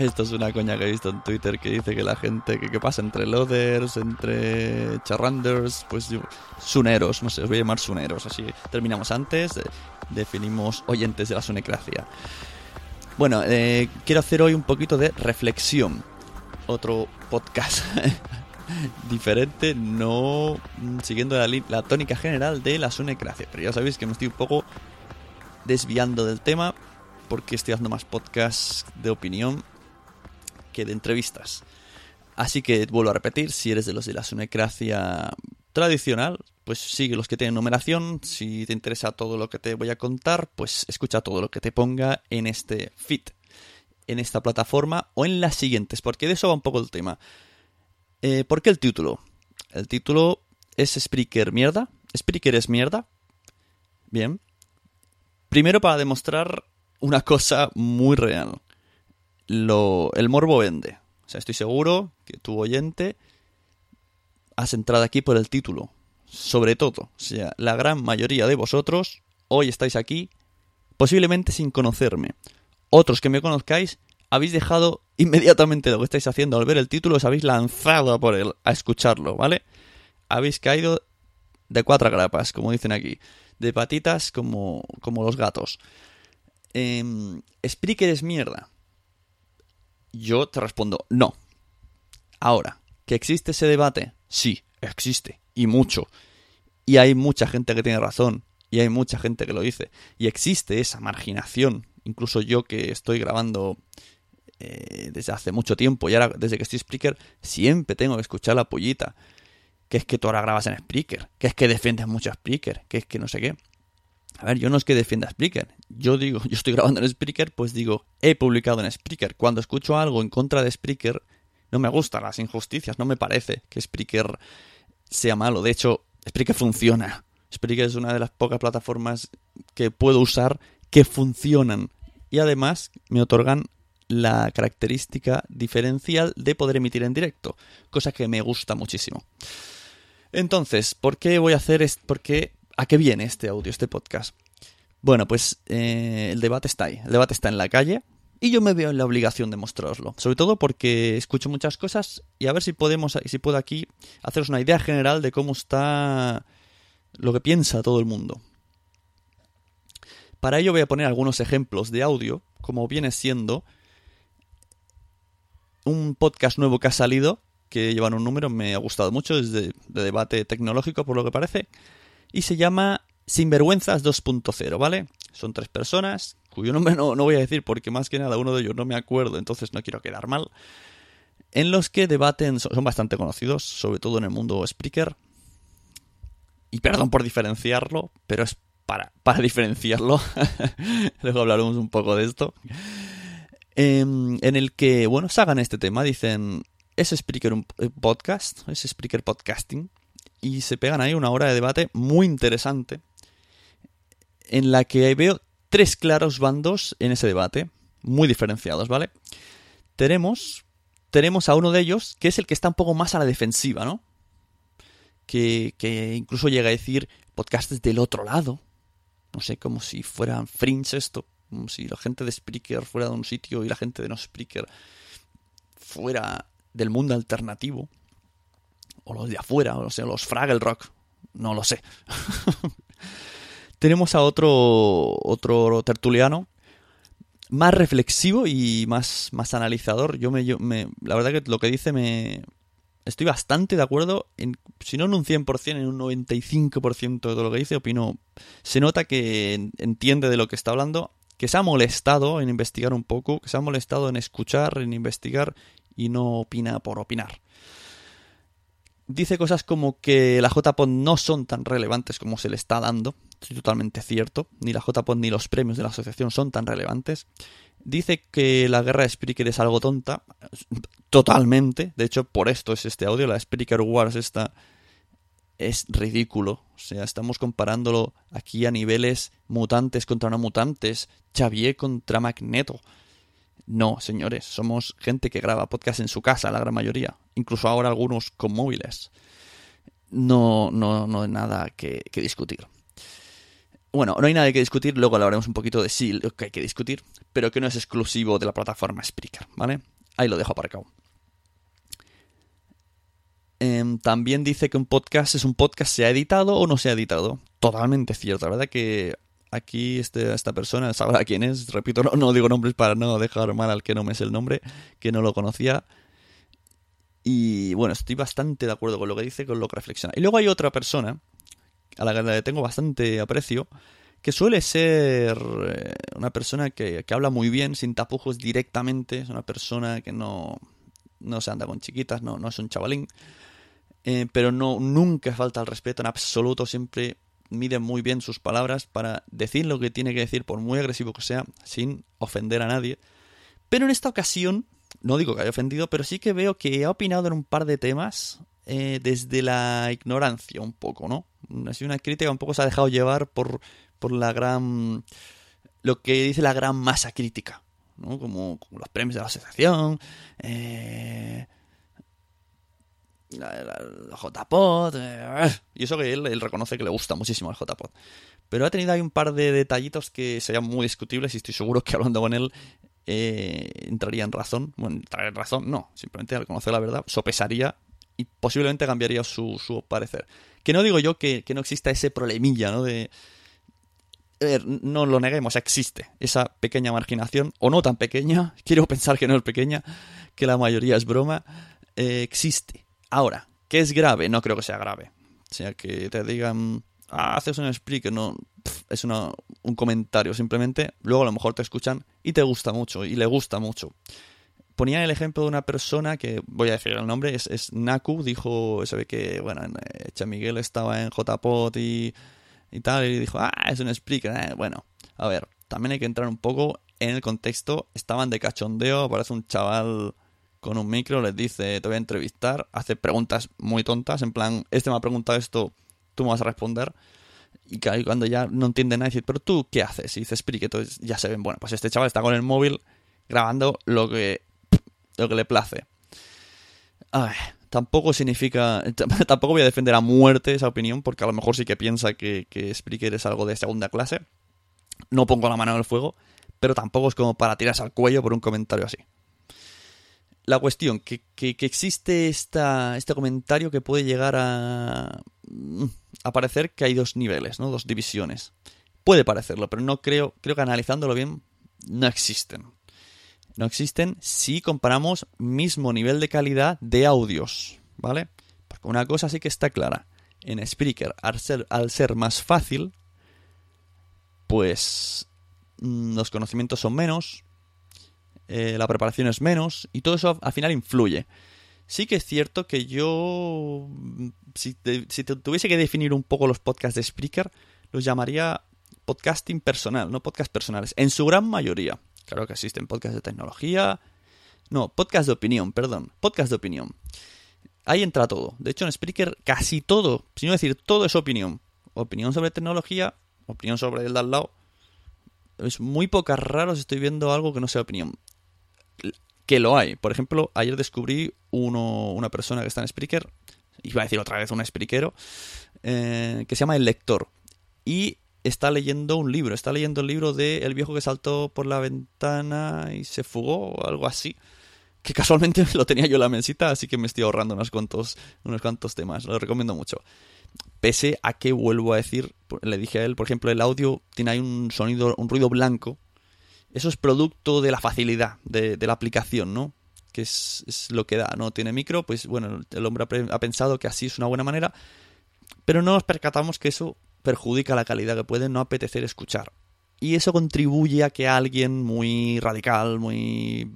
Esto es una coña que he visto en Twitter que dice que la gente que, que pasa entre loaders, entre charranders, pues yo- suneros, no sé, os voy a llamar suneros. Así terminamos antes, eh, definimos oyentes de la sunecracia. Bueno, eh, quiero hacer hoy un poquito de reflexión. Otro podcast diferente, no mm, siguiendo la, la tónica general de la sunecracia. Pero ya sabéis que me estoy un poco desviando del tema porque estoy haciendo más podcasts de opinión que de entrevistas. Así que vuelvo a repetir, si eres de los de la sunecracia tradicional, pues sigue los que tienen numeración. Si te interesa todo lo que te voy a contar, pues escucha todo lo que te ponga en este feed, en esta plataforma o en las siguientes, porque de eso va un poco el tema. Eh, ¿Por qué el título? El título es Spreaker mierda. Spreaker es mierda. Bien. Primero para demostrar una cosa muy real. Lo, el morbo vende. O sea, estoy seguro que tu oyente has entrado aquí por el título. Sobre todo, o sea, la gran mayoría de vosotros hoy estáis aquí posiblemente sin conocerme. Otros que me conozcáis habéis dejado inmediatamente lo que estáis haciendo al ver el título, os habéis lanzado a por él, a escucharlo, ¿vale? Habéis caído de cuatro grapas, como dicen aquí. De patitas como, como los gatos. Eh, es mierda. Yo te respondo, no. Ahora, ¿que existe ese debate? Sí, existe. Y mucho. Y hay mucha gente que tiene razón. Y hay mucha gente que lo dice. Y existe esa marginación. Incluso yo que estoy grabando eh, desde hace mucho tiempo y ahora desde que estoy Spreaker, siempre tengo que escuchar la pollita. Que es que tú ahora grabas en Spreaker. Que es que defiendes mucho a Spreaker. Que es que no sé qué. A ver, yo no es que defienda Spreaker. Yo digo, yo estoy grabando en Spreaker, pues digo, he publicado en Spreaker. Cuando escucho algo en contra de Spreaker, no me gustan las injusticias. No me parece que Spreaker sea malo. De hecho, Spreaker funciona. Spreaker es una de las pocas plataformas que puedo usar que funcionan. Y además me otorgan la característica diferencial de poder emitir en directo. Cosa que me gusta muchísimo. Entonces, ¿por qué voy a hacer esto? ¿Por qué? ¿A qué viene este audio, este podcast? Bueno, pues eh, el debate está ahí. El debate está en la calle. Y yo me veo en la obligación de mostraroslo. Sobre todo porque escucho muchas cosas y a ver si podemos, si puedo aquí haceros una idea general de cómo está lo que piensa todo el mundo. Para ello voy a poner algunos ejemplos de audio, como viene siendo un podcast nuevo que ha salido, que llevan un número, me ha gustado mucho, es de debate tecnológico por lo que parece, y se llama Sinvergüenzas 2.0, ¿vale? Son tres personas, cuyo nombre no, no voy a decir porque más que nada uno de ellos no me acuerdo, entonces no quiero quedar mal, en los que debaten, son, bastante conocidos, sobre todo en el mundo Spreaker, y perdón por diferenciarlo, pero es para, para diferenciarlo, luego hablaremos un poco de esto. em, en el que, bueno, sacan este tema, dicen, ¿es Spreaker un eh, podcast? ¿Es Spreaker podcasting? Y se pegan ahí una hora de debate muy interesante, en la que veo tres claros bandos en ese debate, muy diferenciados, ¿vale? Tenemos, tenemos a uno de ellos, que es el que está un poco más a la defensiva, ¿no? Que, que incluso llega a decir podcasts del otro lado, no sé, como si fueran fringe esto, como si la gente de Spreaker fuera de un sitio y la gente de no Spreaker fuera del mundo alternativo, o los de afuera, o sea, los Fraggle Rock, no lo sé. Tenemos a otro, otro tertuliano más reflexivo y más, más analizador. Yo me, yo me, la verdad que lo que dice me, estoy bastante de acuerdo, si no en un 100%, en un 95% de todo lo que dice, opino, se nota que entiende de lo que está hablando, que se ha molestado en investigar un poco, que se ha molestado en escuchar, en investigar y no opina por opinar. Dice cosas como que la JPOD no son tan relevantes como se le está dando, estoy totalmente cierto, ni la JPOD ni los premios de la asociación son tan relevantes. Dice que la guerra de Spreaker es algo tonta. Totalmente. De hecho, por esto es este audio. La Spreaker Wars esta es ridículo. O sea, estamos comparándolo aquí a niveles mutantes contra no mutantes. Xavier contra Magneto. No, señores. Somos gente que graba podcast en su casa, la gran mayoría. Incluso ahora algunos con móviles. No, no, no hay nada que, que discutir. Bueno, no hay nada que discutir, luego hablaremos un poquito de sí lo que hay que discutir, pero que no es exclusivo de la plataforma Spreaker, ¿vale? Ahí lo dejo aparcado. Eh, también dice que un podcast es un podcast, ¿se ha editado o no se ha editado? Totalmente cierto, la verdad que aquí este, esta persona sabrá quién es, repito, no, no digo nombres para no dejar mal al que no me es el nombre, que no lo conocía. Y bueno, estoy bastante de acuerdo con lo que dice, con lo que reflexiona. Y luego hay otra persona a la que le tengo bastante aprecio, que suele ser eh, una persona que, que, habla muy bien, sin tapujos directamente, es una persona que no, no se anda con chiquitas, no, no es un chavalín, eh, pero no, nunca falta el respeto en absoluto, siempre mide muy bien sus palabras para decir lo que tiene que decir, por muy agresivo que sea, sin ofender a nadie. Pero en esta ocasión, no digo que haya ofendido, pero sí que veo que ha opinado en un par de temas eh, desde la ignorancia un poco, ¿no? Ha sido una crítica un poco se ha dejado llevar por, por la gran... lo que dice la gran masa crítica, ¿no? Como, como los premios de la asociación, eh, JPod, eh, y eso que él, reconoce que le gusta muchísimo el JPod. Pero ha tenido ahí un par de detallitos que serían muy discutibles y estoy seguro que hablando con él eh, entraría en razón. Bueno, entraría en razón, no, simplemente al conocer la verdad, sopesaría y posiblemente cambiaría su, su parecer. Que no digo yo que, que, no exista ese problemilla, ¿no? De... Ver, no lo neguemos, existe esa pequeña marginación, o no tan pequeña, quiero pensar que no es pequeña, que la mayoría es broma, eh, existe. Ahora, ¿qué es grave? No creo que sea grave. O sea, que te digan, ah, haces un speak, no, es una, un comentario simplemente, luego a lo mejor te escuchan y te gusta mucho, y le gusta mucho ponía el ejemplo de una persona que, voy a decir el nombre, es, es Naku, dijo, se ve que, bueno, Echa Miguel estaba en JPOT y, y tal, y dijo, ah, es un speaker, eh, bueno, a ver, también hay que entrar un poco en el contexto, estaban de cachondeo, aparece un chaval con un micro, les dice, te voy a entrevistar, hace preguntas muy tontas, en plan, este me ha preguntado esto, tú me vas a responder, y cuando ya no entiende nada, dice, pero tú, ¿qué haces? Y dice, Spreak, entonces ya se ven, bueno, pues este chaval está con el móvil grabando lo que lo que le place. Ay, tampoco significa. Tampoco voy a defender a muerte esa opinión, porque a lo mejor sí que piensa que, que Spreaker es algo de segunda clase. No pongo la mano en el fuego, pero tampoco es como para tirarse al cuello por un comentario así. La cuestión, que, que, existe esta, este comentario que puede llegar a, mm, a parecer que hay dos niveles, ¿no? Dos divisiones. Puede parecerlo, pero no creo, creo que analizándolo bien, no existen no existen si comparamos mismo nivel de calidad de audios, ¿vale? Porque una cosa sí que está clara. En Spreaker, al ser, al ser más fácil, pues mm, los conocimientos son menos, eh, la preparación es menos, y todo eso al final influye. Sí que es cierto que yo, si, te, si te tuviese que definir un poco los podcasts de Spreaker, los llamaría podcasting personal, no podcast personales, en su gran mayoría Claro que existen podcasts de tecnología. No, podcast de opinión, perdón. Podcast de opinión. Ahí entra todo. De hecho, en Spreaker casi todo, si no decir todo es opinión. Opinión sobre tecnología, opinión sobre el de al lado. Es muy pocas raros estoy viendo algo que no sea opinión. Que lo hay. Por ejemplo, ayer descubrí uno, una persona que está en Spreaker, iba a decir otra vez un Spreakero, eh, que se llama El Lector. Y está leyendo un libro. Está leyendo el libro de El viejo que saltó por la ventana y se fugó o algo así que casualmente lo tenía yo en la mesita, así que me estoy ahorrando unos cuantos, unos cuantos temas. Lo recomiendo mucho. Pese a que vuelvo a decir, le dije a él, por ejemplo, el audio tiene ahí un sonido, un ruido blanco. Eso es producto de la facilidad de, la aplicación, ¿no? Que es, lo que da, ¿no? Tiene micro, pues bueno, el hombre ha pensado que así es una buena manera, pero no nos percatamos que eso perjudica la calidad que puede no apetecer escuchar. Y eso contribuye a que alguien muy radical, muy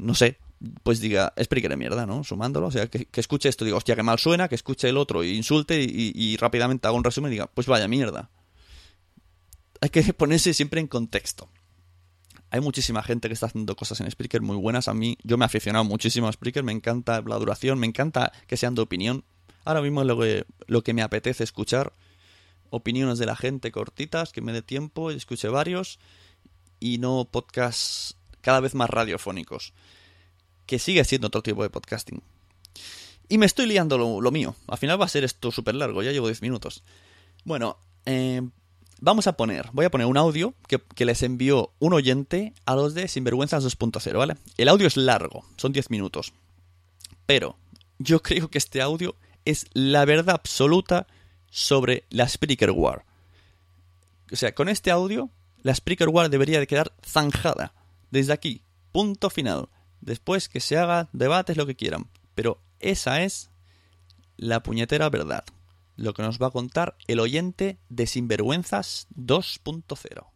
no sé, pues diga, Spreaker de mierda, ¿no? Sumándolo, o sea, que, escuche esto, diga, hostia, que mal suena, que escuche el otro, y insulte y, rápidamente haga un resumen y diga, pues vaya mierda. Hay que ponerse siempre en contexto. Hay muchísima gente que está haciendo cosas en Spreaker muy buenas. A mí, yo me he aficionado muchísimo a Spreaker, me encanta la duración, me encanta que sean de opinión. Ahora mismo lo que, lo que me apetece escuchar. Opiniones de la gente cortitas, que me dé tiempo, escuche varios. Y no podcasts cada vez más radiofónicos, que sigue siendo otro tipo de podcasting. Y me estoy liando lo, mío. Al final va a ser esto súper largo, ya llevo 10 minutos. Bueno, eh, vamos a poner, voy a poner un audio que, que, les envió un oyente a los de Sinvergüenzas 2.0, ¿vale? El audio es largo, son 10 minutos. Pero yo creo que este audio es la verdad absoluta sobre la Spreaker War. O sea, con este audio, la Spreaker War debería de quedar zanjada. Desde aquí, punto final. Después que se haga debates lo que quieran. Pero esa es la puñetera verdad. Lo que nos va a contar el oyente de Sinvergüenzas 2.0.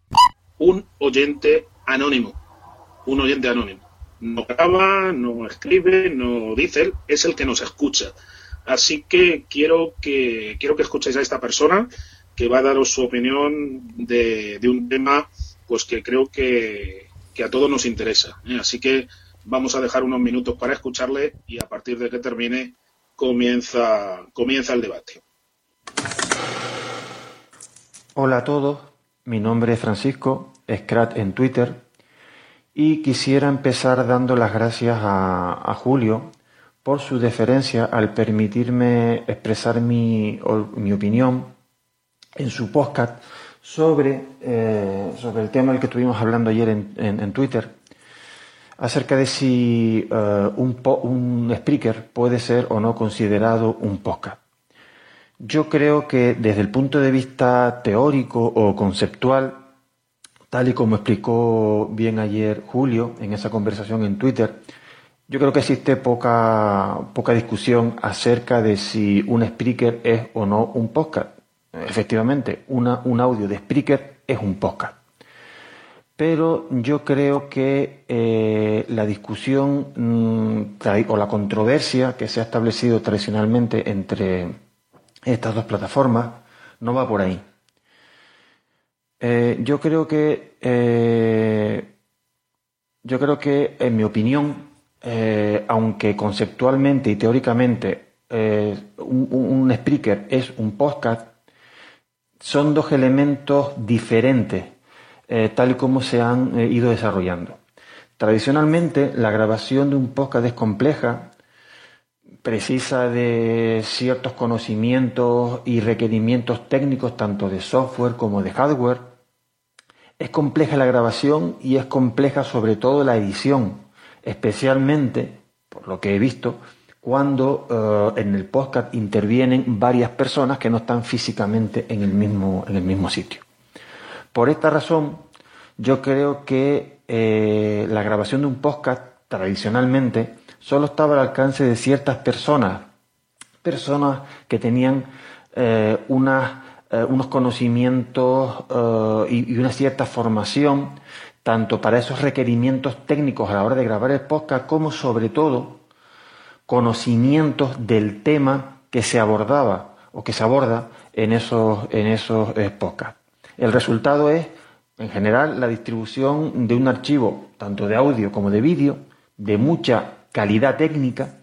Un oyente anónimo. Un oyente anónimo. No graba, no escribe, no dice, es el que nos escucha. Así que quiero que quiero que escuchéis a esta persona que va a daros su opinión de, de un tema pues que creo que, que a todos nos interesa. ¿eh? Así que vamos a dejar unos minutos para escucharle y a partir de que termine comienza, comienza el debate. Hola a todos, mi nombre es Francisco, Scrat en Twitter, y quisiera empezar dando las gracias a, Julio por su deferencia al permitirme expresar mi, opinión en su podcast sobre, eh, sobre el tema del que estuvimos hablando ayer en, en, Twitter, acerca de si eh, un, un speaker puede ser o no considerado un podcast. Yo creo que desde el punto de vista teórico o conceptual, tal y como explicó bien ayer Julio en esa conversación en Twitter, yo creo que existe poca, poca discusión acerca de si un speaker es o no un podcast efectivamente, un audio de Spreaker es un podcast. Pero yo creo que eh, la discusión mm, o la controversia que se ha establecido tradicionalmente entre estas dos plataformas no va por ahí. Eh, yo creo que eh, yo creo que en mi opinión aunque conceptualmente y teóricamente un, un, speaker es un podcast son dos elementos diferentes, eh, tal y como se han eh, ido desarrollando. Tradicionalmente, la grabación de un podcast es compleja, precisa de ciertos conocimientos y requerimientos técnicos, tanto de software como de hardware. Es compleja la grabación y es compleja sobre todo la edición, especialmente, por lo que he visto, cuando eh, en el podcast intervienen varias personas que no están físicamente en el mismo, en el mismo sitio. Por esta razón, yo creo que eh, la grabación de un podcast tradicionalmente solo estaba al alcance de ciertas personas, personas que tenían eh, unos conocimientos y, una cierta formación, tanto para esos requerimientos técnicos a la hora de grabar el podcast, como sobre todo conocimientos del tema que se abordaba o que se aborda en esos, en esos podcasts. El resultado es en general, la distribución de un archivo, tanto de audio como de vídeo, de mucha calidad técnica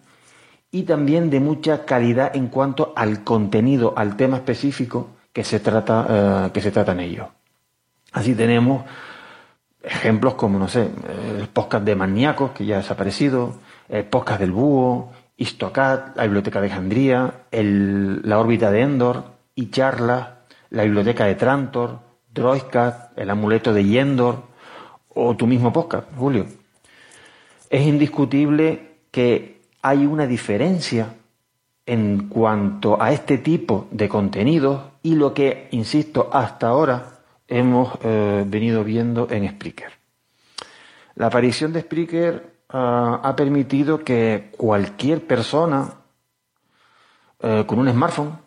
y también de mucha calidad en cuanto al contenido, al tema específico que se trata, eh, que se trata en ello. Así tenemos ejemplos como, no sé, el podcast de Maníacos, que ya ha desaparecido, el podcast del Búho, Histocat, la Biblioteca de Alejandría, la órbita de Endor, y Charla, la Biblioteca de Trantor, Droidcat, el amuleto de Yendor, o tu mismo podcast, Julio. Es indiscutible que hay una diferencia en cuanto a este tipo de contenidos y lo que, insisto, hasta ahora hemos eh, venido viendo en Spreaker. La aparición de Spreaker ah, ha permitido que cualquier persona eh, con un smartphone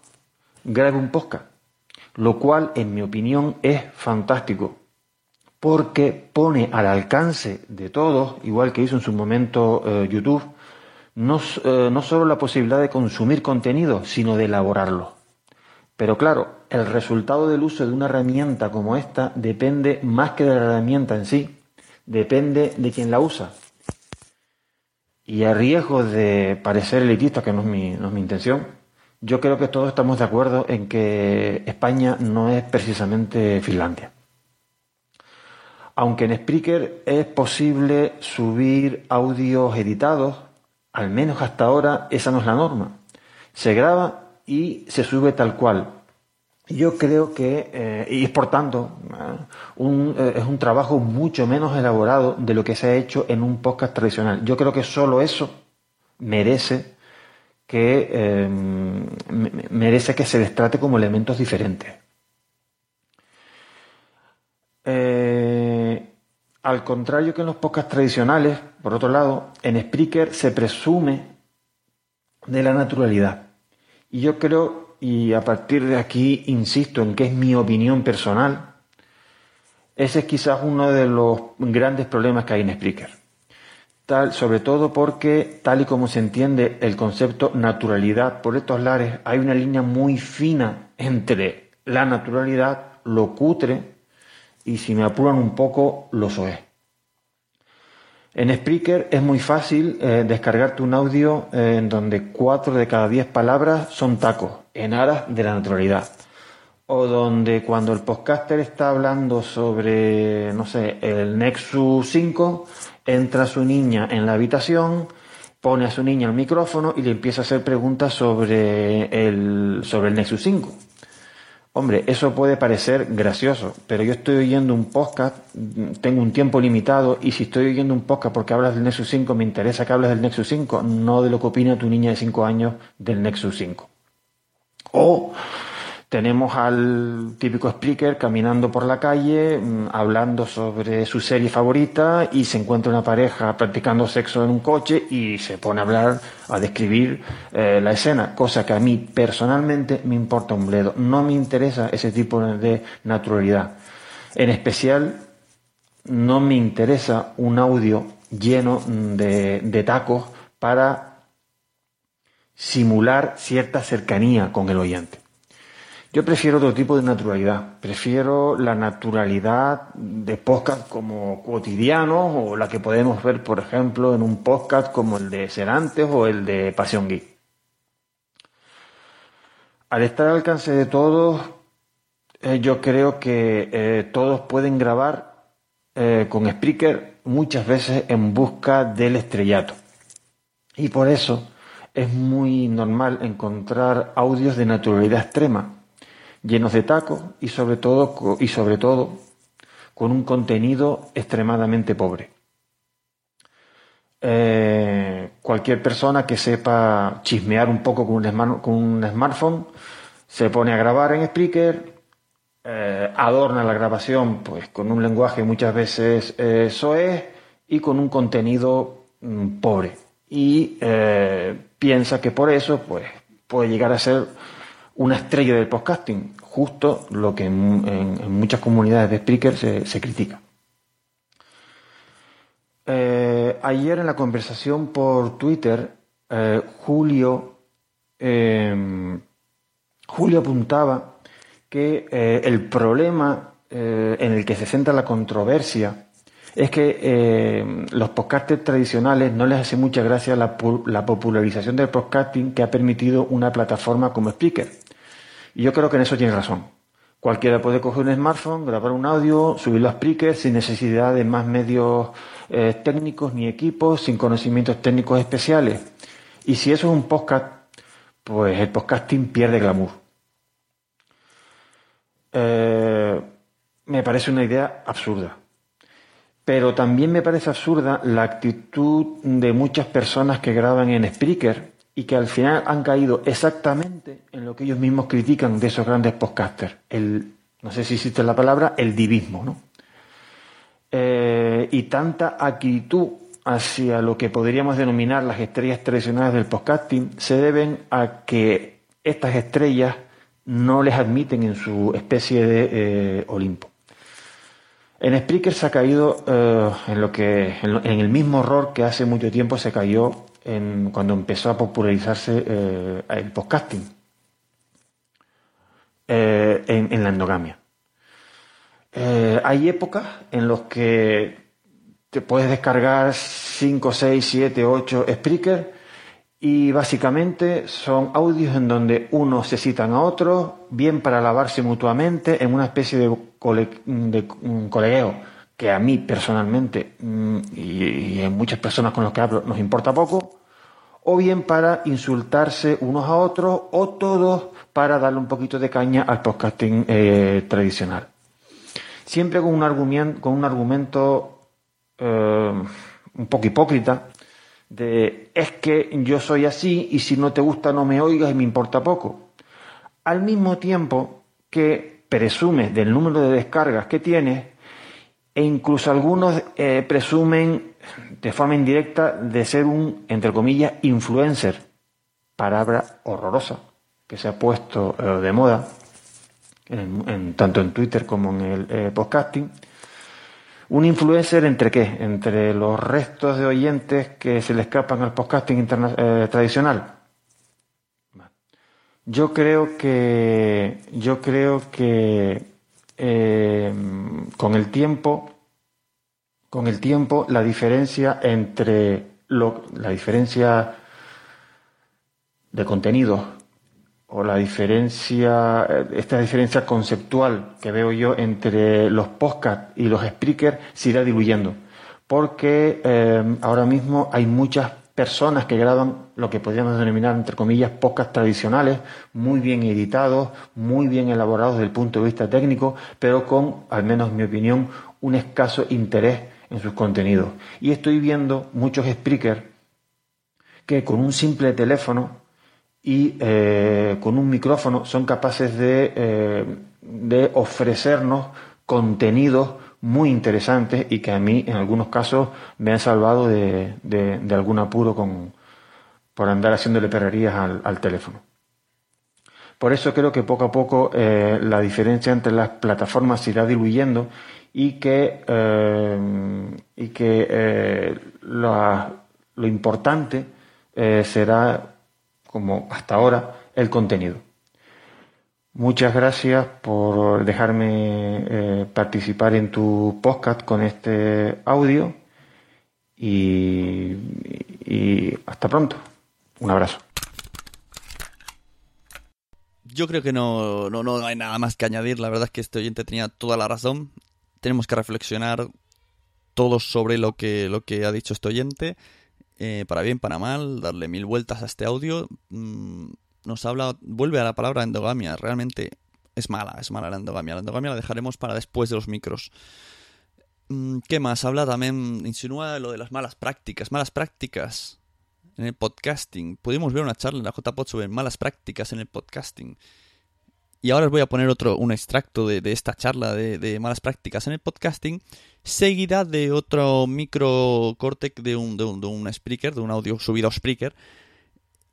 grabe un podcast, lo cual, en mi opinión, es fantástico, porque pone al alcance de todos, igual que hizo en su momento eh, YouTube, no, no solo la posibilidad de consumir contenido, sino de elaborarlo. Pero claro, el resultado del uso de una herramienta como esta depende más que de la herramienta en sí, depende de quien la usa. Y a riesgo de parecer elitista, que no es mi, no es mi intención, yo creo que todos estamos de acuerdo en que España no es precisamente Finlandia. Aunque en Spreaker es posible subir audios editados, al menos hasta ahora esa no es la norma. Se graba y se sube tal cual. Yo creo que, eh, y es por tanto, un, eh, es un trabajo mucho menos elaborado de lo que se ha hecho en un podcast tradicional. Yo creo que solo eso merece que, eh, merece que se les trate como elementos diferentes. Al contrario que en los podcasts tradicionales, por otro lado, en Spreaker se presume de la naturalidad. Y yo creo, y a partir de aquí insisto en que es mi opinión personal, ese es quizás uno de los grandes problemas que hay en Spreaker. Tal, sobre todo porque, tal y como se entiende el concepto naturalidad por estos lares, hay una línea muy fina entre la naturalidad, lo cutre y, si me apuran un poco, lo soez. En Spreaker es muy fácil eh, descargarte un audio eh, en donde cuatro de cada diez palabras son tacos, en aras de la naturalidad. O donde cuando el podcaster está hablando sobre, no sé, el Nexus 5, entra su niña en la habitación, pone a su niña el micrófono y le empieza a hacer preguntas sobre el, sobre el Nexus 5. Hombre, eso puede parecer gracioso, pero yo estoy oyendo un podcast, tengo un tiempo limitado y si estoy oyendo un podcast porque hablas del Nexus 5, me interesa que hables del Nexus 5, no de lo que opina tu niña de 5 años del Nexus 5. O tenemos al típico speaker caminando por la calle, mm, hablando sobre su serie favorita y se encuentra una pareja practicando sexo en un coche y se pone a hablar, a describir eh, la escena, cosa que a mí personalmente me importa un bledo. No me interesa ese tipo de naturalidad. En especial, no me interesa un audio lleno de, de tacos para simular cierta cercanía con el oyente. Yo prefiero otro tipo de naturalidad. Prefiero la naturalidad de podcast como cotidianos o la que podemos ver, por ejemplo, en un podcast como el de Serantes o el de Pasión Geek. Al estar al alcance de todos, eh, yo creo que eh, todos pueden grabar eh, con Spreaker muchas veces en busca del estrellato. Y por eso es muy normal encontrar audios de naturalidad extrema llenos de tacos y sobre todo, y sobre todo con un contenido extremadamente pobre. Eh, cualquier persona que sepa chismear un poco con un, con un smartphone se pone a grabar en Spreaker, eh, adorna la grabación pues con un lenguaje muchas veces eh, soez y con un contenido mm, pobre y piensa que por eso pues puede llegar a ser una estrella del podcasting, justo lo que en, muchas comunidades de speakers se, critica. Eh, ayer en la conversación por Twitter, eh, Julio, em, Julio apuntaba que eh, el problema en el que se centra la controversia es que eh, los podcasters tradicionales no les hace mucha gracia la, la, popularización del podcasting que ha permitido una plataforma como Spreaker. Y yo creo que en eso tiene razón. Cualquiera puede coger un smartphone, grabar un audio, subirlo a Spreaker sin necesidad de más medios eh, técnicos ni equipos, sin conocimientos técnicos especiales. Y si eso es un podcast, pues el podcasting pierde glamour. Eh, me parece una idea absurda. Pero también me parece absurda la actitud de muchas personas que graban en Spreaker y que al final han caído exactamente en lo que ellos mismos critican de esos grandes podcasters. El, no sé si existe la palabra, el divismo, ¿no? Eh, y tanta actitud hacia lo que podríamos denominar las estrellas tradicionales del podcasting se deben a que estas estrellas no les admiten en su especie de eh, Olimpo. En Spreaker se ha caído eh, en lo que en, el mismo error que hace mucho tiempo se cayó en, cuando empezó a popularizarse eh, el podcasting eh, en, la endogamia. hay épocas en las que te puedes descargar 5, 6, 7, 8 Spreaker y básicamente son audios en donde unos se citan a otros, bien para alabarse mutuamente, en una especie de, colegueo que a mí personalmente mm, y, a muchas personas con las que hablo nos importa poco, o bien para insultarse unos a otros, o todos para darle un poquito de caña al podcasting eh, tradicional. Siempre con un argumento, con un argumento eh, un poco hipócrita, de es que yo soy así y si no te gusta no me oigas y me importa poco. Al mismo tiempo que presumes del número de descargas que tienes e incluso algunos eh, presumen de forma indirecta de ser un, entre comillas, influencer, palabra horrorosa que se ha puesto eh, de moda tanto en Twitter como en el eh, podcasting ¿Un influencer entre qué? Entre los restos de oyentes que se le escapan al podcasting tradicional. Yo creo que, yo creo que eh, con el tiempo, con el tiempo, la diferencia entre lo, la diferencia de contenido o la diferencia, eh, esta diferencia conceptual que veo yo entre los podcasts y los speakers se irá diluyendo. Porque eh, ahora mismo hay muchas personas que graban lo que podríamos denominar, entre comillas, podcasts tradicionales, muy bien editados, muy bien elaborados desde el punto de vista técnico, pero con, al menos en mi opinión, un escaso interés en sus contenidos. Y estoy viendo muchos speakers que con un simple teléfono y eh, con un micrófono son capaces de, eh, de, ofrecernos contenidos muy interesantes y que a mí en algunos casos me han salvado de, de, algún apuro con, por andar haciéndole perrerías al, teléfono. Por eso creo que poco a poco eh, la diferencia entre las plataformas se irá diluyendo y que, y que lo, lo importante será como hasta ahora el contenido. Muchas gracias por dejarme eh, participar en tu podcast con este audio y, hasta pronto. Un abrazo. Yo creo que no, no, no hay nada más que añadir. La verdad es que este oyente tenía toda la razón. Tenemos que reflexionar todos sobre lo que, lo que ha dicho este oyente eh, para bien, para mal, darle mil vueltas a este audio. Mm, nos habla, vuelve a la palabra endogamia. Realmente es mala, es mala la endogamia. La endogamia la dejaremos para después de los micros. Mm, ¿Qué más? Habla también, insinúa lo de las malas prácticas. Malas prácticas en el podcasting. Pudimos ver una charla en la JPod sobre malas prácticas en el podcasting. Y ahora os voy a poner otro, un extracto de, esta charla de, malas prácticas en el podcasting, seguida de otro micro corte de un, de un, de un speaker, de un audio subido a Spreaker,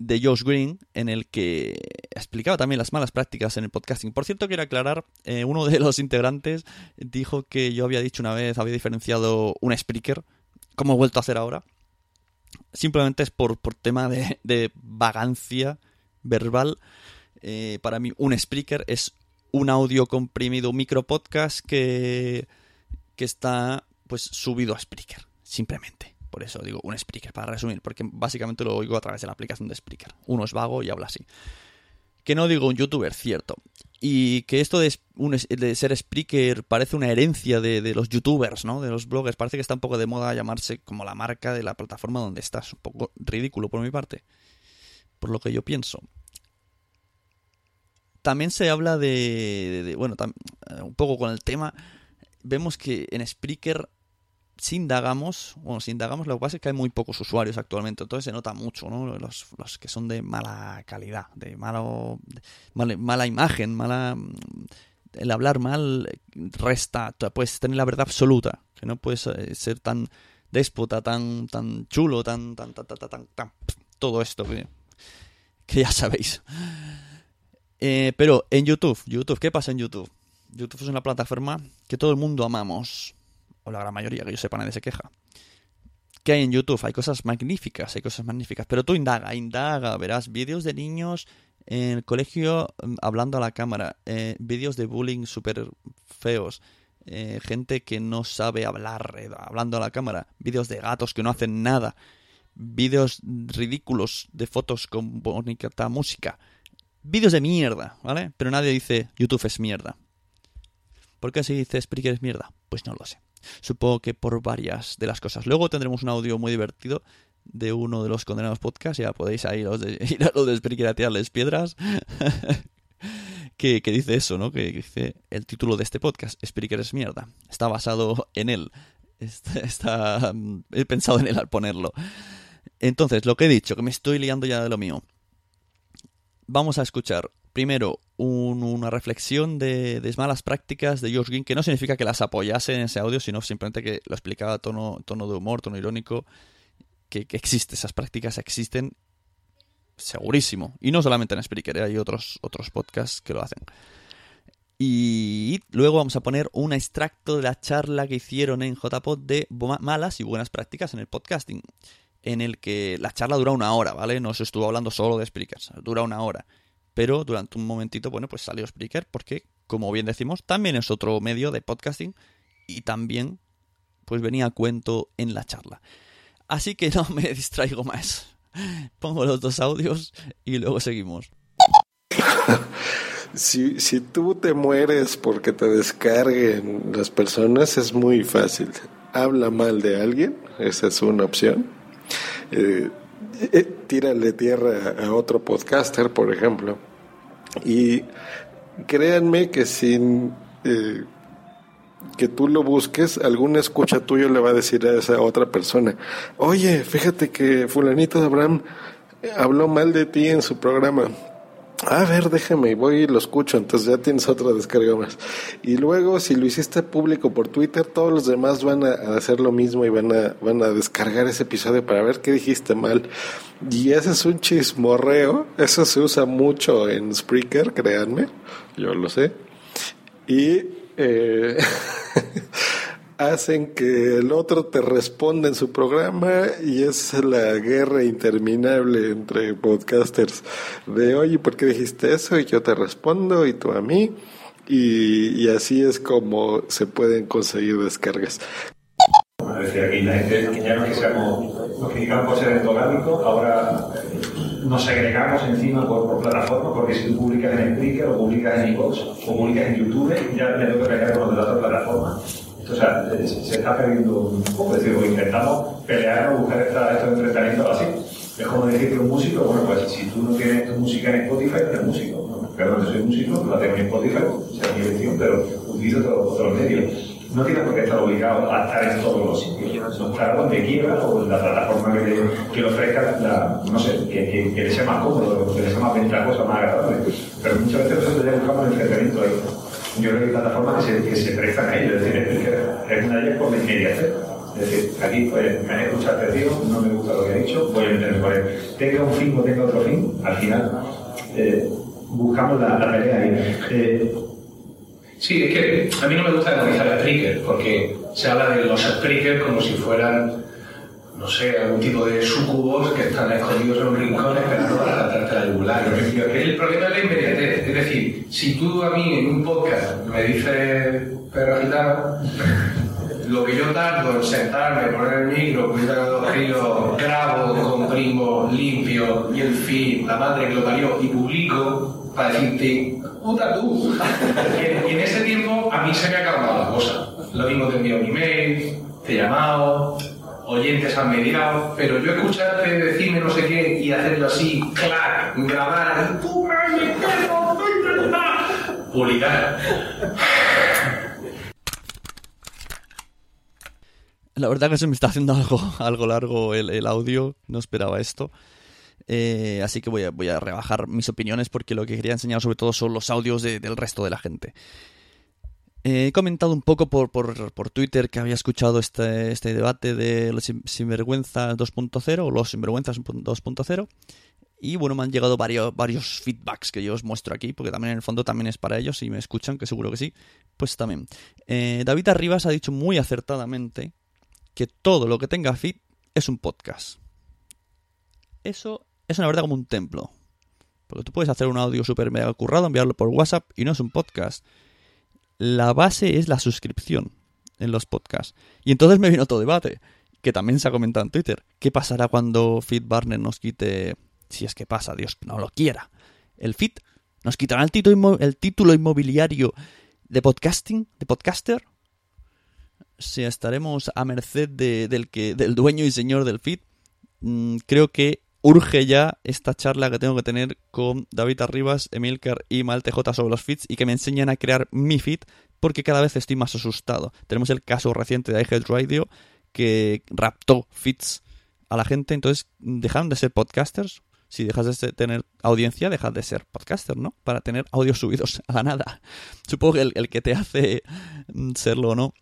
de Josh Green, en el que explicaba también las malas prácticas en el podcasting. Por cierto, quiero aclarar, eh, uno de los integrantes dijo que yo había dicho una vez, había diferenciado un Spreaker, como he vuelto a hacer ahora. Simplemente es por, por tema de, de vagancia verbal eh, para mí un Spreaker es un audio comprimido, micro podcast que, que está pues subido a Spreaker, simplemente. Por eso digo un Spreaker, para resumir, porque básicamente lo oigo a través de la aplicación de Spreaker. Uno es vago y habla así. Que no digo un youtuber, cierto. Y que esto de, ser Spreaker parece una herencia de, los youtubers, ¿no? De los bloggers. Parece que está un poco de moda llamarse como la marca de la plataforma donde estás. Un poco ridículo por mi parte. Por lo que yo pienso. También se habla de, bueno, un poco con el tema, vemos que en Spreaker si indagamos, bueno, si indagamos, lo que pasa es que hay muy pocos usuarios actualmente, entonces se nota mucho, ¿no? Los, los que son de mala calidad, de malo, mala, imagen, mala... El hablar mal resta, puedes tener la verdad absoluta, que no puedes ser tan déspota, tan, tan chulo, tan, tan, tan, tan, tan, tan todo esto que, que ya sabéis. Eh, pero en YouTube, YouTube, ¿qué pasa en YouTube? YouTube es una plataforma que todo el mundo amamos, o la gran mayoría, que yo sepa, nadie se queja. ¿Qué hay en YouTube? Hay cosas magníficas, hay cosas magníficas, pero tú indaga, indaga, verás vídeos de niños en el colegio mm, hablando a la cámara, eh, vídeos de bullying súper feos, eh, gente que no sabe hablar eh, hablando a la cámara, vídeos de gatos que no hacen nada, vídeos ridículos de fotos con bonita música, vídeos de mierda, ¿vale? Pero nadie dice YouTube es mierda. ¿Por qué se dice Spreaker es mierda? Pues no lo sé. Supongo que por varias de las cosas. Luego tendremos un audio muy divertido de uno de los condenados podcasts. Ya podéis de, ir a los de a tirarles piedras. que, que, dice eso, ¿no? Que dice el título de este podcast, Spreaker es mierda. Está basado en él. Está, está, he pensado en él al ponerlo. Entonces, lo que he dicho, que me estoy liando ya de lo mío vamos a escuchar primero un, una reflexión de, de, malas prácticas de George Green, que no significa que las apoyase en ese audio, sino simplemente que lo explicaba tono, tono de humor, tono irónico, que, que existe, esas prácticas existen segurísimo. Y no solamente en Spreaker, ¿eh? hay otros, otros podcasts que lo hacen. Y luego vamos a poner un extracto de la charla que hicieron en JPod de malas y buenas prácticas en el podcasting en el que la charla dura una hora, ¿vale? No se estuvo hablando solo de Spreaker, dura una hora. Pero durante un momentito, bueno, pues salió Spreaker porque, como bien decimos, también es otro medio de podcasting y también, pues venía a cuento en la charla. Así que no me distraigo más. Pongo los dos audios y luego seguimos. Si, si tú te mueres porque te descarguen las personas, es muy fácil. Habla mal de alguien, esa es una opción eh, eh, tírale tierra a otro podcaster, por ejemplo. Y créanme que sin eh, que tú lo busques, alguna escucha tuyo le va a decir a esa otra persona, oye, fíjate que fulanito de Abraham habló mal de ti en su programa a ver, déjame, voy y lo escucho, entonces ya tienes otra descarga más. Y luego, si lo hiciste público por Twitter, todos los demás van a, hacer lo mismo y van a, van a descargar ese episodio para ver qué dijiste mal. Y ese es un chismorreo, eso se usa mucho en Spreaker, créanme, yo lo sé. Y eh, hacen que el otro te responda en su programa y es la guerra interminable entre podcasters de oye, ¿por qué dijiste eso? Y yo te respondo y tú a mí y, así es como se pueden conseguir descargas. decía aquí la gente ya no es que seamos, nos criticamos por ser endogámicos, ahora nos segregamos encima por, por plataformas, porque si tú publicas en Spreaker o publicas en iVoox o publicas en YouTube, ya tengo que pelear con los de la otra plataforma. O sea, se está perdiendo un poco. Es decir, intentamos pelear o buscar esta, estos enfrentamientos así. Es como decir que un músico, bueno, pues si tú no tienes tu música en Spotify, no eres músico. ¿no? Perdón, yo soy músico, no la tengo en Spotify, sea mi elección, pero utilizo otros otro medios. No tienes por qué estar obligado a estar en todos los sitios. No estar donde quieras o en la plataforma que le, que le ofrezca, la, no sé, que, que, que, le sea más cómodo, que le sea más ventajosa, más agradable. Pero muchas veces nosotros ya buscamos el enfrentamiento ahí yo creo que hay plataformas que se, que se prestan a ello, es decir, es una de ellas por la. Es decir, aquí pues, me han escuchado tío, no me gusta lo que ha dicho, voy a meterme por él. Tenga un fin o tenga otro fin, al final eh, buscamos la, la, pelea ahí. Eh, sí, es que a mí no me gusta analizar a Spreaker, porque se habla de los Spreaker como si fueran no sé, algún tipo de sucubos que están escondidos en un rincón esperando para cantarte la decir, el problema es la inmediatez. Es decir, si tú a mí en un podcast me dices perro agitado, lo que yo tardo en sentarme, poner el micro, cuidar los giros, grabo, comprimo, limpio y el fin, la madre que lo parió y publico para decirte, puta tú. en, en ese tiempo a mí se me ha acabado la cosa. Lo mismo te envío un email, te he llamado, oyentes han mediado, pero yo escucharte decirme no sé qué y hacerlo así, clac, grabar, ¡tú me perro, publicar. La verdad que se me está haciendo algo, algo largo el, audio, no esperaba esto. Eh, así que voy a, voy a rebajar mis opiniones porque lo que quería enseñar sobre todo son los audios de- del resto de la gente. Eh, he comentado un poco por, por, por Twitter que había escuchado este, este debate de los sin- sinvergüenzas 2.0 o los sinvergüenzas 2.0 y bueno, me han llegado varios, varios feedbacks que yo os muestro aquí porque también en el fondo también es para ellos si me escuchan, que seguro que sí, pues también. Eh, David Arribas ha dicho muy acertadamente que todo lo que tenga feed es un podcast. Eso es una verdad como un templo. Porque tú puedes hacer un audio súper mega currado, enviarlo por WhatsApp y no es un podcast. La base es la suscripción en los podcasts. Y entonces me vino otro debate, que también se ha comentado en Twitter. ¿Qué pasará cuando Feed Barner nos quite, si es que pasa, Dios no lo quiera, el feed? ¿Nos quitarán el título, inmobiliario de podcasting, de podcaster? Si estaremos a merced de- del, del dueño y señor del feed, mm, creo que urge ya esta charla que tengo que tener con David Arribas, Emilcar y Malte J sobre los feeds y que me enseñen a crear mi feed porque cada vez estoy más asustado. Tenemos el caso reciente de iHead Radio que raptó feeds a la gente, entonces dejaron de ser podcasters. Si dejas de tener audiencia, dejas de ser podcaster, ¿no? Para tener audios subidos a la nada. Supongo que el, el que te hace mm, serlo o no,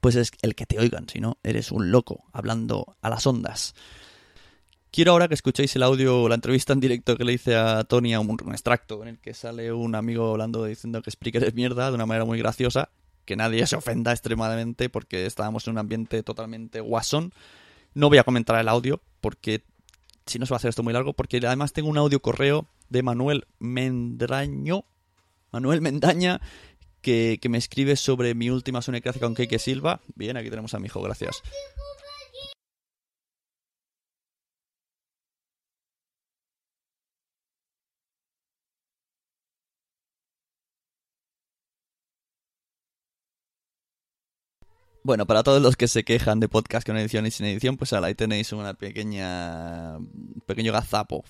pues es el que te oigan, si no, eres un loco hablando a las ondas. Quiero ahora que escuchéis el audio, la entrevista en directo que le hice a Tony, a un, extracto en el que sale un amigo hablando diciendo que Spreaker es mierda de una manera muy graciosa, que nadie se ofenda extremadamente porque estábamos en un ambiente totalmente guasón. No voy a comentar el audio porque si no se va a hacer esto muy largo, porque además tengo un audio correo de Manuel Mendraño, Manuel Mendaña, que, que me escribe sobre mi última sonecracia con Keike Silva. Bien, aquí tenemos a mi hijo, gracias. Bueno, para todos los que se quejan de podcast con edición y sin edición, pues ahora ahí tenéis una pequeña un pequeño gazapo.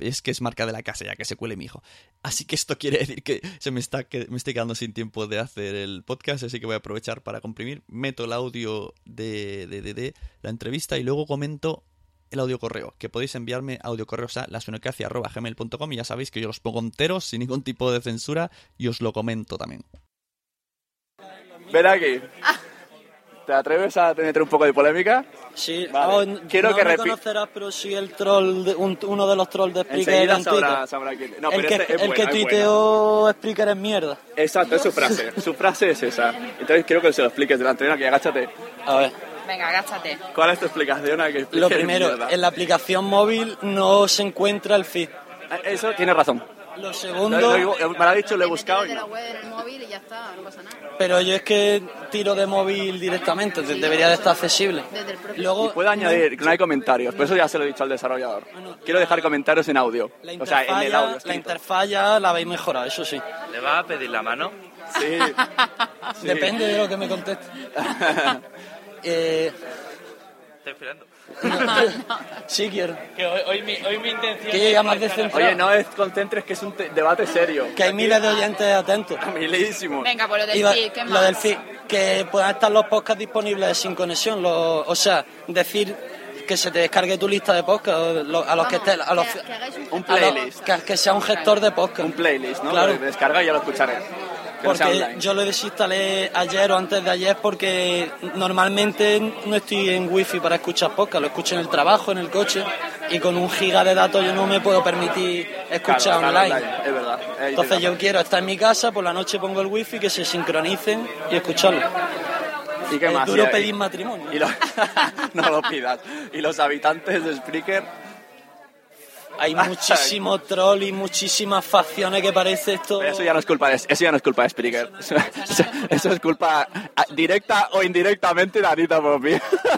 Es que es marca de la casa ya que se cuele mi hijo. Así que esto quiere decir que se me está que me estoy quedando sin tiempo de hacer el podcast, así que voy a aprovechar para comprimir, meto el audio de, de, de- de la entrevista y luego comento el audio correo, que podéis enviarme audio correos a lasunocracia.gmail.com y ya sabéis que yo los pongo enteros sin ningún tipo de censura y os lo comento también. Ven aquí. ¿Te atreves a tener un poco de polémica? Sí, Vale. oh, Quiero no que me conocerás, pero sí el troll, de- un- uno de los trolls de Spreaker Enseguida en Twitter. sabrá, sabrá quién. No, el pero que, este es el que buena, es tuiteó Spreaker es mierda. Exacto, es su frase. Su frase es esa. Entonces quiero que se lo expliques delante de que agáchate. A ver. Venga, agáchate. ¿Cuál es tu explicación a que Lo primero, en la aplicación móvil no se encuentra el feed. Eso tiene razón. Lo segundo, Lo- lo- me lo ha dicho, lo he buscado. y De la no. web en el móvil y ya está, no pasa nada. pero yo es que tiro de móvil directamente, de- debería de estar accesible. Desde el propio Luego, Puedo añadir que no hay comentarios, por eso ya se lo he dicho al desarrollador. Quiero dejar comentarios en audio. O sea, en el audio. la interfaz ya la habéis mejorado, eso sí. ¿Le vas a pedir la mano? Sí. Sí. Depende de lo que me conteste. eh, Estoy esperando. sí quiero. Que hoy, hoy mi, hoy mi intención Que llega más descentrado. Oye, no es concentres que es un te- debate serio. Que hay miles de oyentes atentos. Milísimo. Venga, pues lo del Iba- feed, ¿qué lo más? del feed, que puedan estar los podcasts disponibles sin conexión, lo- o sea, decir que se te descargue tu lista de podcasts o lo- a los que esté, a los, que- que hagáis un Un los- playlist. que, que sea un gestor de podcast. Un playlist, ¿no? Claro. Lo Descarga y ya lo escucharé. Porque online. yo lo desinstalé ayer o antes de ayer porque normalmente no estoy en wifi para escuchar podcast, lo escucho en el trabajo, en el coche y con un giga de datos yo no me puedo permitir escuchar Claro, online. Es verdad. Entonces yo quiero estar en mi casa, por la noche pongo el wifi, que se sincronicen y escucharlo. ¿Y qué Es más? duro Y- pedir matrimonio. y lo- no lo pidas. Y los habitantes de Spreaker, hay muchísimo troll y muchísimas facciones que parece esto... Pero eso ya no es culpa de, eso ya no es culpa de Spreaker. Eso, eso- eso es culpa directa o indirectamente de Anita Poppy.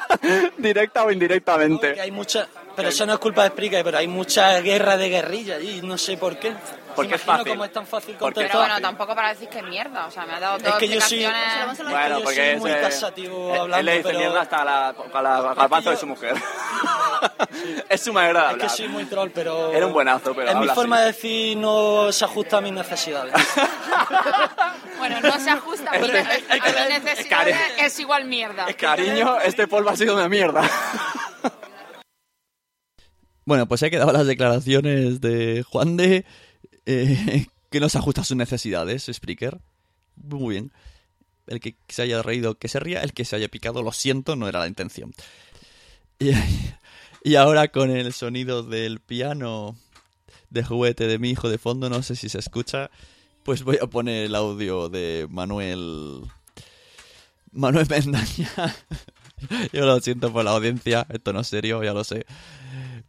directa o indirectamente. Hay mucha, pero eso no es culpa de Spreaker, pero hay mucha guerra de guerrilla y no sé por qué. Porque es fácil. cómo es tan fácil Porque es Pero bueno, tampoco para decir que es mierda. O sea, me ha dado Es dos que yo soy-. Bueno, yo porque soy es, muy eh, taxativo él- hablando, él le dice pero- mierda hasta la, a la, al garbanzo de su mujer. es su manera de Es hablar. que soy muy troll, pero... Era un buenazo, pero Es mi forma así. de decir no se ajusta a mis necesidades. Bueno, no se ajusta, pero a mis necesidades es igual mierda. Cariño, este polvo ha sido una mierda. Bueno, pues he quedado las declaraciones de Juan de eh, que no se ajusta a sus necesidades, Spreaker. Muy bien. El que se haya reído, que se ría. El que se haya picado, lo siento, no era la intención. Y, y ahora con el sonido del piano de juguete de mi hijo de fondo, no sé si se escucha, pues voy a poner el audio de Manuel... Manuel Mendaña. Yo lo siento por la audiencia, esto no es serio, ya lo sé.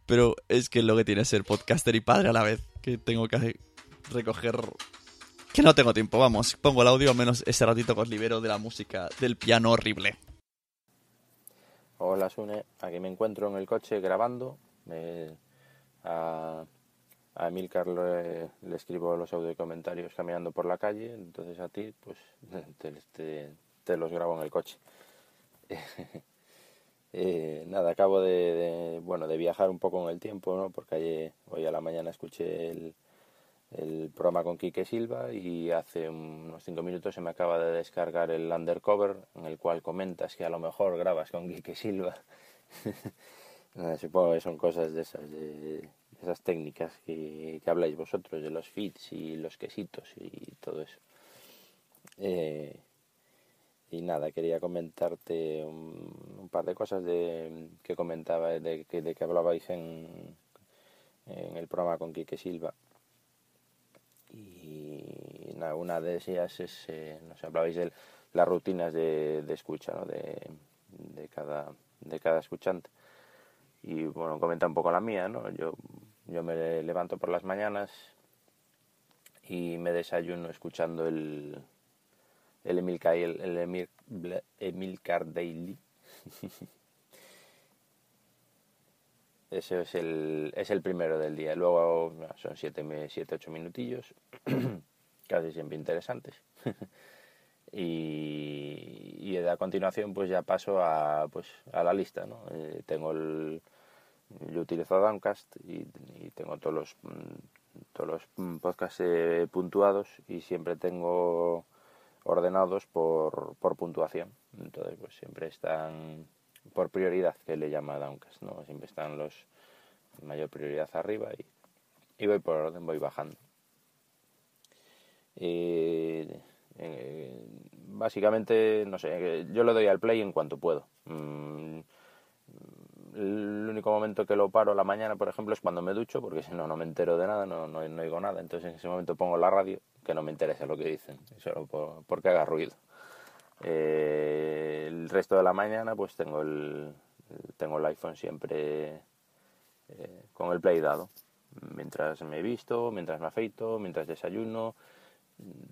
Pero es que lo que tiene ser podcaster y padre a la vez, que tengo que recoger... Que no tengo tiempo, vamos, pongo el audio, al menos ese ratito que os libero de la música del piano horrible. Hola Sune, aquí me encuentro en el coche grabando. Me- a, a Emilcar le, le escribo los audio comentarios caminando por la calle, entonces a ti pues te, te- te los grabo en el coche. Eh, nada, acabo de, bueno de viajar un poco en el tiempo, ¿no? Porque ayer, hoy a la mañana escuché el, el programa con Quique Silva y hace unos cinco minutos se me acaba de descargar el Undercover en el cual comentas que a lo mejor grabas con Quique Silva. Supongo que son cosas de esas, de, esas técnicas que, que habláis vosotros, de los feeds y los quesitos y todo eso. Eh, y nada, quería comentarte un, par de cosas de, que comentaba, de, que- de que hablabais en, en el programa con Quique Silva. Y nada, una de ellas es, eh, no sé, hablabais de las rutinas de, de escucha, ¿no? De, de, cada, de cada escuchante. Y bueno, comenta un poco la mía, ¿no? Yo, yo me levanto por las mañanas y me desayuno escuchando el, el Emilcar, el, el Emil, Daily. Ese es el, es el primero del día. Luego son 7, siete, 8 minutillos, casi siempre interesantes. y, y a continuación pues ya paso a, pues, a la lista. ¿no? Eh, tengo el, yo utilizo Downcast y, y tengo todos los, mm, todos los mm, podcasts eh, puntuados y siempre tengo ordenados por, por puntuación. Entonces, pues siempre están por prioridad, que le llama Downcast, ¿no? Siempre están los mayor prioridad arriba y, y voy por orden, voy bajando. Eh, eh, básicamente, no sé, yo le doy al play en cuanto puedo. Mm, el único momento que lo paro la mañana, por ejemplo, es cuando me ducho, porque si no, no me entero de nada, no, no, no oigo nada. Entonces en ese momento pongo la radio, que no me interesa lo que dicen, solo por, porque haga ruido. Eh, el resto de la mañana, pues tengo el, tengo el iPhone siempre eh, con el play dado. Mientras me visto, mientras me afeito, mientras desayuno,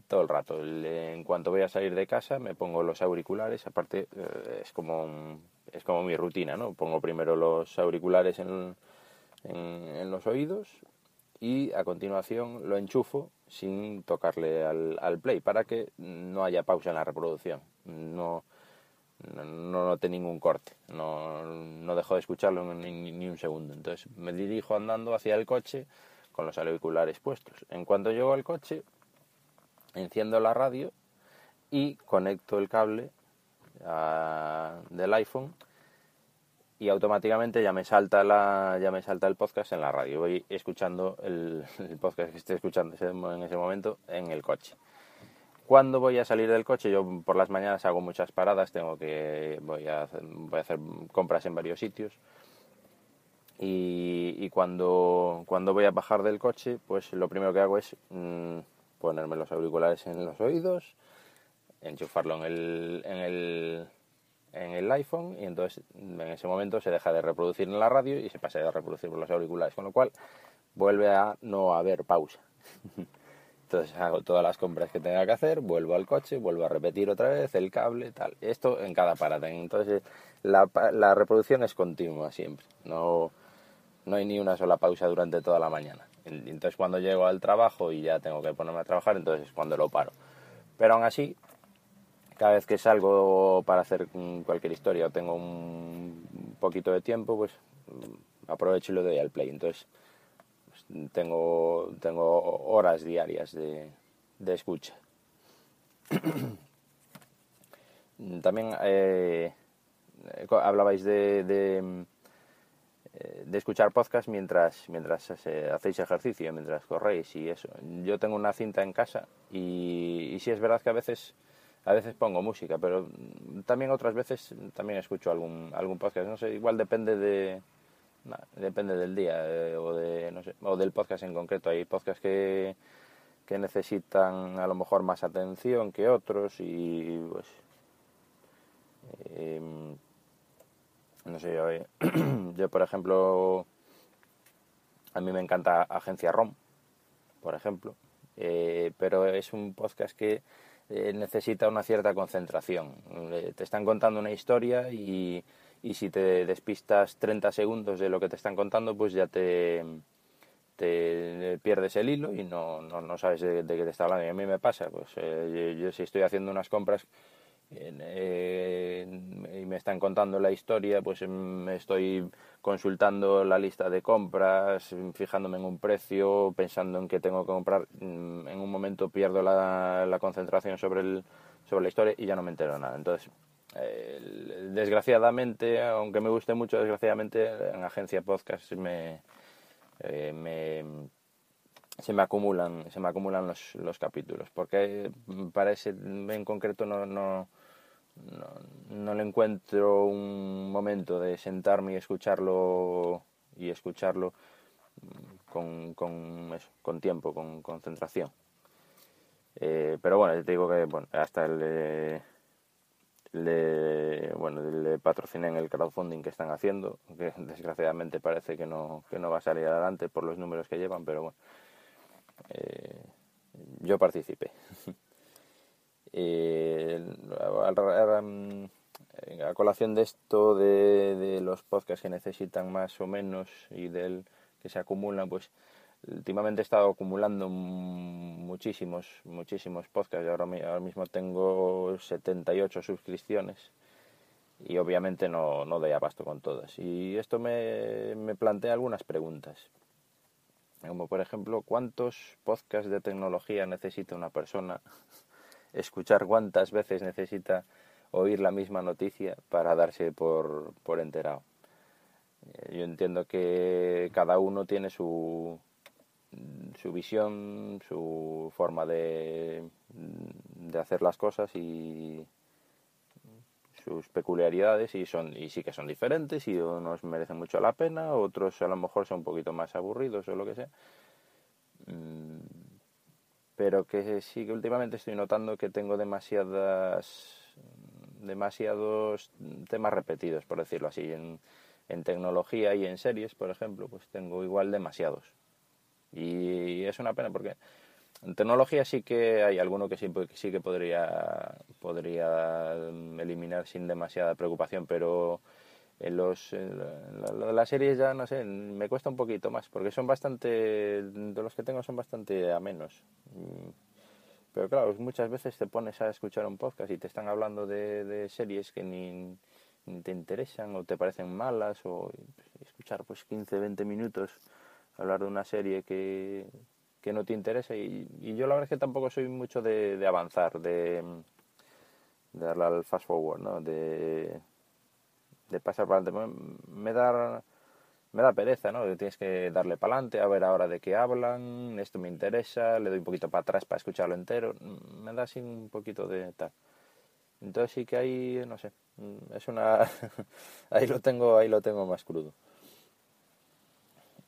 todo el rato. En cuanto voy a salir de casa me pongo los auriculares, aparte eh, es como un- es como mi rutina, ¿no? Pongo primero los auriculares en, en, los oídos y a continuación lo enchufo sin tocarle al, play para que no haya pausa en la reproducción. No, no, no ningún corte, no, no dejo de escucharlo ni- ni un segundo. Entonces me dirijo andando hacia el coche con los auriculares puestos. En cuanto llego al coche, enciendo la radio y conecto el cable a- del iPhone y automáticamente ya me salta la ya me salta el podcast en la radio. Voy escuchando el, podcast que esté escuchando en ese momento en el coche. Cuando voy a salir del coche yo por las mañanas hago muchas paradas tengo que voy a voy a hacer compras en varios sitios. Y, y cuando cuando voy a bajar del coche pues lo primero que hago es mm, ponerme los auriculares en los oídos enchufarlo en el, en el en el iPhone y entonces en ese momento se deja de reproducir en la radio y se pasa a reproducir por los auriculares con lo cual vuelve a no haber pausa. Entonces hago todas las compras que tenga que hacer, vuelvo al coche, vuelvo a repetir otra vez el cable, tal. Esto en cada parada. Entonces la, la reproducción es continua siempre. No, no hay ni una sola pausa durante toda la mañana. Entonces cuando llego al trabajo y ya tengo que ponerme a trabajar, entonces es cuando lo paro. Pero aún así, cada vez que salgo para hacer cualquier historia o tengo un poquito de tiempo, pues aprovecho y le doy al play. Entonces pues, tengo, tengo horas diarias de, de escucha. También eh, hablabais de, eh, de, escuchar podcast mientras, mientras hacéis ejercicio, mientras corréis y eso. Yo tengo una cinta en casa y, y sí es verdad que a veces a veces pongo música, pero también otras veces también escucho algún, algún podcast. No sé, igual depende de, depende del día eh, o, de, no sé, o del podcast en concreto. Hay podcasts que, que necesitan a lo mejor más atención que otros y pues em, no sé yo, eh, yo por ejemplo a mí me encanta Agencia ROM por ejemplo eh, pero es un podcast que necesita una cierta concentración te están contando una historia y y si te despistas 30 segundos de lo que te están contando, pues ya te, te pierdes el hilo y no, no, no sabes de, qué te está hablando. Y a mí me pasa, pues eh, yo, si estoy haciendo unas compras y me están contando la historia, pues me estoy consultando la lista de compras, fijándome en un precio, pensando en qué tengo que comprar. Mm, en un momento pierdo la, la concentración sobre, el, sobre la historia y ya no me entero nada. Entonces, desgraciadamente, aunque me guste mucho, desgraciadamente en agencia podcast me, eh, me se me acumulan se me acumulan los, los capítulos porque para ese en concreto no, no, no, le encuentro un momento de sentarme y escucharlo y escucharlo con, con, eso, con tiempo, con concentración. Eh, pero bueno, te digo que bueno, hasta el, eh, le, bueno, le patrociné en el crowdfunding que están haciendo, que desgraciadamente parece que no, que no va a salir adelante por los números que llevan, pero bueno, eh, yo participé. eh, a, colación de esto, de, de, los podcasts que necesitan más o menos y del que se acumulan, pues últimamente he estado acumulando muchísimos, muchísimos podcasts. Ahora, ahora mismo tengo 78 suscripciones y obviamente no, no doy abasto con todas. Y esto me, me plantea algunas preguntas. Como por ejemplo, ¿cuántos podcasts de tecnología necesita una persona? Escuchar cuántas veces necesita oír la misma noticia para darse por, por enterado. Eh, yo entiendo que cada uno tiene su, su visión, su forma de, de hacer las cosas y sus peculiaridades y son y sí que son diferentes y unos merecen mucho la pena, otros a lo mejor son un poquito más aburridos o lo que sea. Mm, pero que sí que últimamente estoy notando que tengo demasiadas demasiados temas repetidos, por decirlo así, en, en tecnología y en series, por ejemplo, pues tengo igual demasiados. Y es una pena porque en tecnología sí que hay alguno que sí, sí que podría, podría eliminar sin demasiada preocupación, pero en los las series ya no sé me cuesta un poquito más porque son bastante de los que tengo son bastante a menos mm, pero claro muchas veces te pones a escuchar un podcast y te están hablando de, de series que ni, te interesan o te parecen malas o escuchar pues 15 20 minutos hablar de una serie que, que no te interesa. Y, yo la verdad es que tampoco soy mucho de, de avanzar, de, de, darle al fast forward, ¿no? de, de pasar para adelante. Me da, me da pereza, ¿no? Tienes que darle para adelante, a ver ahora de qué hablan, esto me interesa, le doy un poquito para atrás para escucharlo entero, me da así un poquito de tal. Entonces sí que ahí, no sé, es una... ahí lo tengo, ahí lo tengo más crudo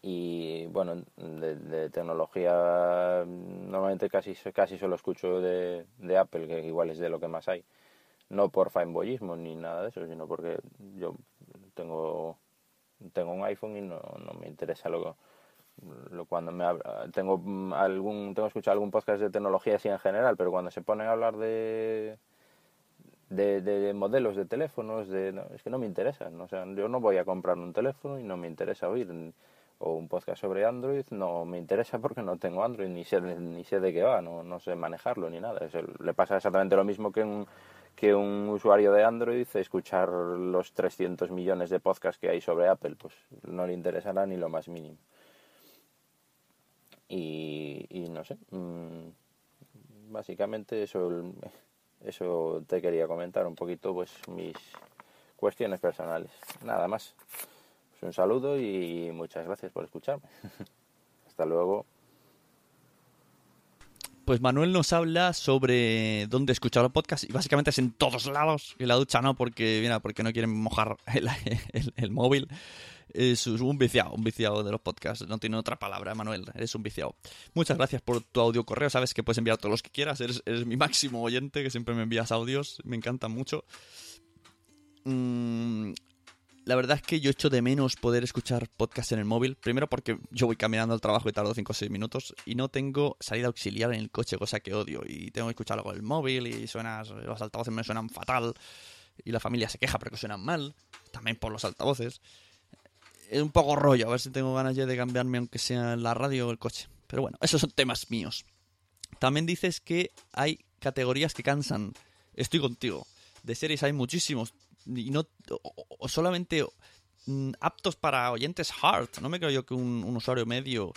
y bueno, de, tecnología normalmente casi, casi solo escucho de, de, Apple, que igual es de lo que más hay. No por fanboyismo ni nada de eso, sino porque yo tengo, tengo un iPhone y no, no me interesa lo, Lo- Cuando me tengo mm, algún tengo escuchado algún podcast de tecnología así en general, pero cuando se ponen a hablar de de, de modelos de teléfonos, de, no, es que no me interesan. O sea, yo no voy a comprar un teléfono y no me interesa oír. O un podcast sobre Android, no me interesa porque no tengo Android, ni sé, ni sé de qué va, no, no sé manejarlo ni nada. Es el- le pasa exactamente lo mismo que un, que un usuario de Android escuchar los 300 millones de podcasts que hay sobre Apple, pues no le interesará ni lo más mínimo. Y, no sé, mm, básicamente eso, eso te quería comentar un poquito, pues mis cuestiones personales, nada más. Pues un saludo y muchas gracias por escucharme. Hasta luego. Pues Manuel nos habla sobre dónde escuchar los podcasts y básicamente es en todos lados. En la ducha no, porque, mira, porque no quieren mojar el, el- móvil. Es un viciado, un viciado de los podcasts. No tiene otra palabra, Manuel. Eres un viciado. Muchas gracias por tu audio correo. Sabes que puedes enviar todos los que quieras. Eres, mi máximo oyente, que siempre me envías audios. Me encantan mucho. Mm, la verdad es que yo echo de menos poder escuchar podcast en el móvil. Primero porque yo voy caminando al trabajo y tardo 5 o 6 minutos y no tengo salida auxiliar en el coche, cosa que odio. Y tengo que escucharlo con el móvil y suena, los altavoces me suenan fatal. Y la familia se queja porque suenan mal. También por los altavoces. Es un poco rollo, a ver si tengo ganas de cambiarme aunque sea la radio o el coche. Pero bueno, esos son temas míos. También dices que hay categorías que cansan. Estoy contigo. De series hay muchísimos. Y no solamente mm, aptos para oyentes hard. No me creo yo que un, un usuario medio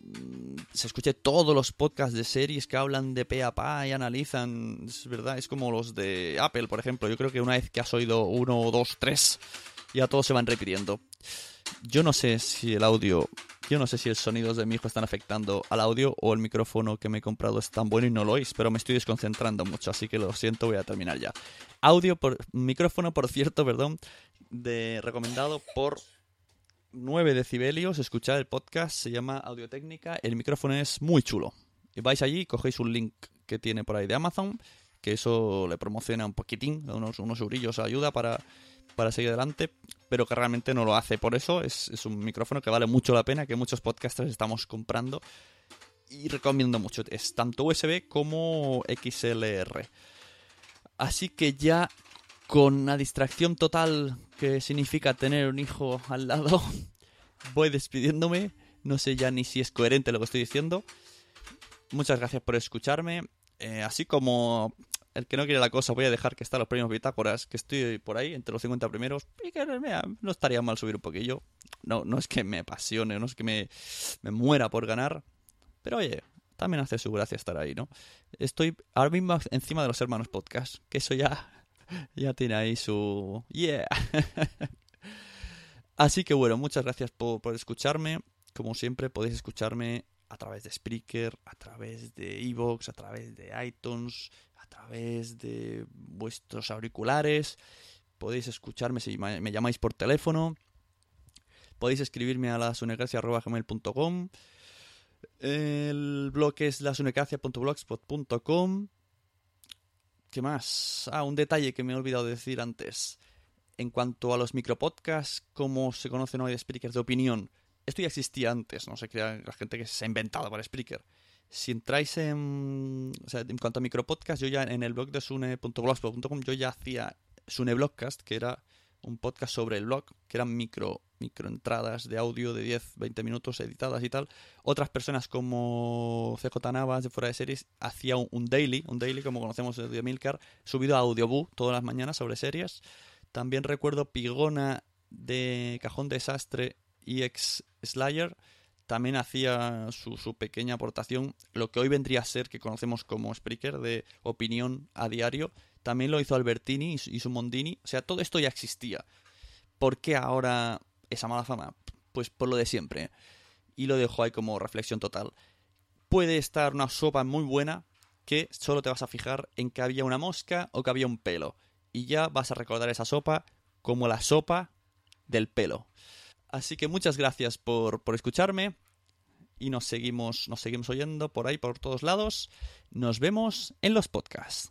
mm, se escuche todos los podcasts de series que hablan de pe a pa y analizan. Es verdad, es como los de Apple, por ejemplo. Yo creo que una vez que has oído uno, dos, tres, ya todos se van repitiendo. Yo no sé si el audio, yo no sé si los sonidos de mi hijo están afectando al audio o el micrófono que me he comprado es tan bueno y no lo oís, pero me estoy desconcentrando mucho, así que lo siento, voy a terminar ya. Audio por micrófono, por cierto, perdón, de recomendado por 9 decibelios, escuchar el podcast, se llama Audiotécnica, el micrófono es muy chulo. Vais allí, cogéis un link que tiene por ahí de Amazon, que eso le promociona un poquitín, unos, unos eurillos ayuda para, para seguir adelante, pero que realmente no lo hace por eso, es, es un micrófono que vale mucho la pena, que muchos podcasters estamos comprando y recomiendo mucho, es tanto USB como XLR. Así que ya con la distracción total que significa tener un hijo al lado, voy despidiéndome. No sé ya ni si es coherente lo que estoy diciendo. Muchas gracias por escucharme. Eh, así como el que no quiere la cosa, voy a dejar que están los premios bitácoras, que estoy por ahí, entre los 50 primeros. Y que no estaría mal subir un poquillo. No, no es que me apasione, no es que me, me muera por ganar. Pero oye, también hace su gracia estar ahí, ¿no? Estoy ahora mismo encima de los hermanos podcast, que eso ya, ya tiene ahí su... Yeah. Así que bueno, muchas gracias por, por escucharme. Como siempre, podéis escucharme a través de Spreaker, a través de Evox, a través de iTunes, a través de vuestros auriculares. Podéis escucharme si me llamáis por teléfono. Podéis escribirme a lasunecracia.gmail.com El blog es lasunecracia.blogspot.com ¿Qué más? Ah, un detalle que me he olvidado de decir antes. En cuanto a los micropodcasts, como se conocen hoy de Spreaker de opinión, esto ya existía antes, no se crea la gente que se ha inventado para Spreaker. Si entráis en. En cuanto a micropodcast, yo ya en el blog de sune.blogspot.com yo ya hacía Sune Blogcast, que era un podcast sobre el blog, que eran micro, micro entradas de audio de 10, 20 minutos editadas y tal. Otras personas como CJ Navas de Fuera de Series hacía un, un daily, un daily como conocemos de Milcar, subido a Audioboo todas las mañanas sobre series. También recuerdo Pigona de Cajón Desastre y ex Slayer. También hacía su, pequeña aportación, lo que hoy vendría a ser que conocemos como Spreaker, de opinión a diario. También lo hizo Albertini y su, y su Mondini. O sea, todo esto ya existía. ¿Por qué ahora esa mala fama? Pues por lo de siempre. Y lo dejo ahí como reflexión total. Puede estar una sopa muy buena que solo te vas a fijar en que había una mosca o que había un pelo. Y ya vas a recordar esa sopa como la sopa del pelo. Así que muchas gracias por, por escucharme. Y nos seguimos, nos seguimos oyendo por ahí, por todos lados. Nos vemos en los podcasts.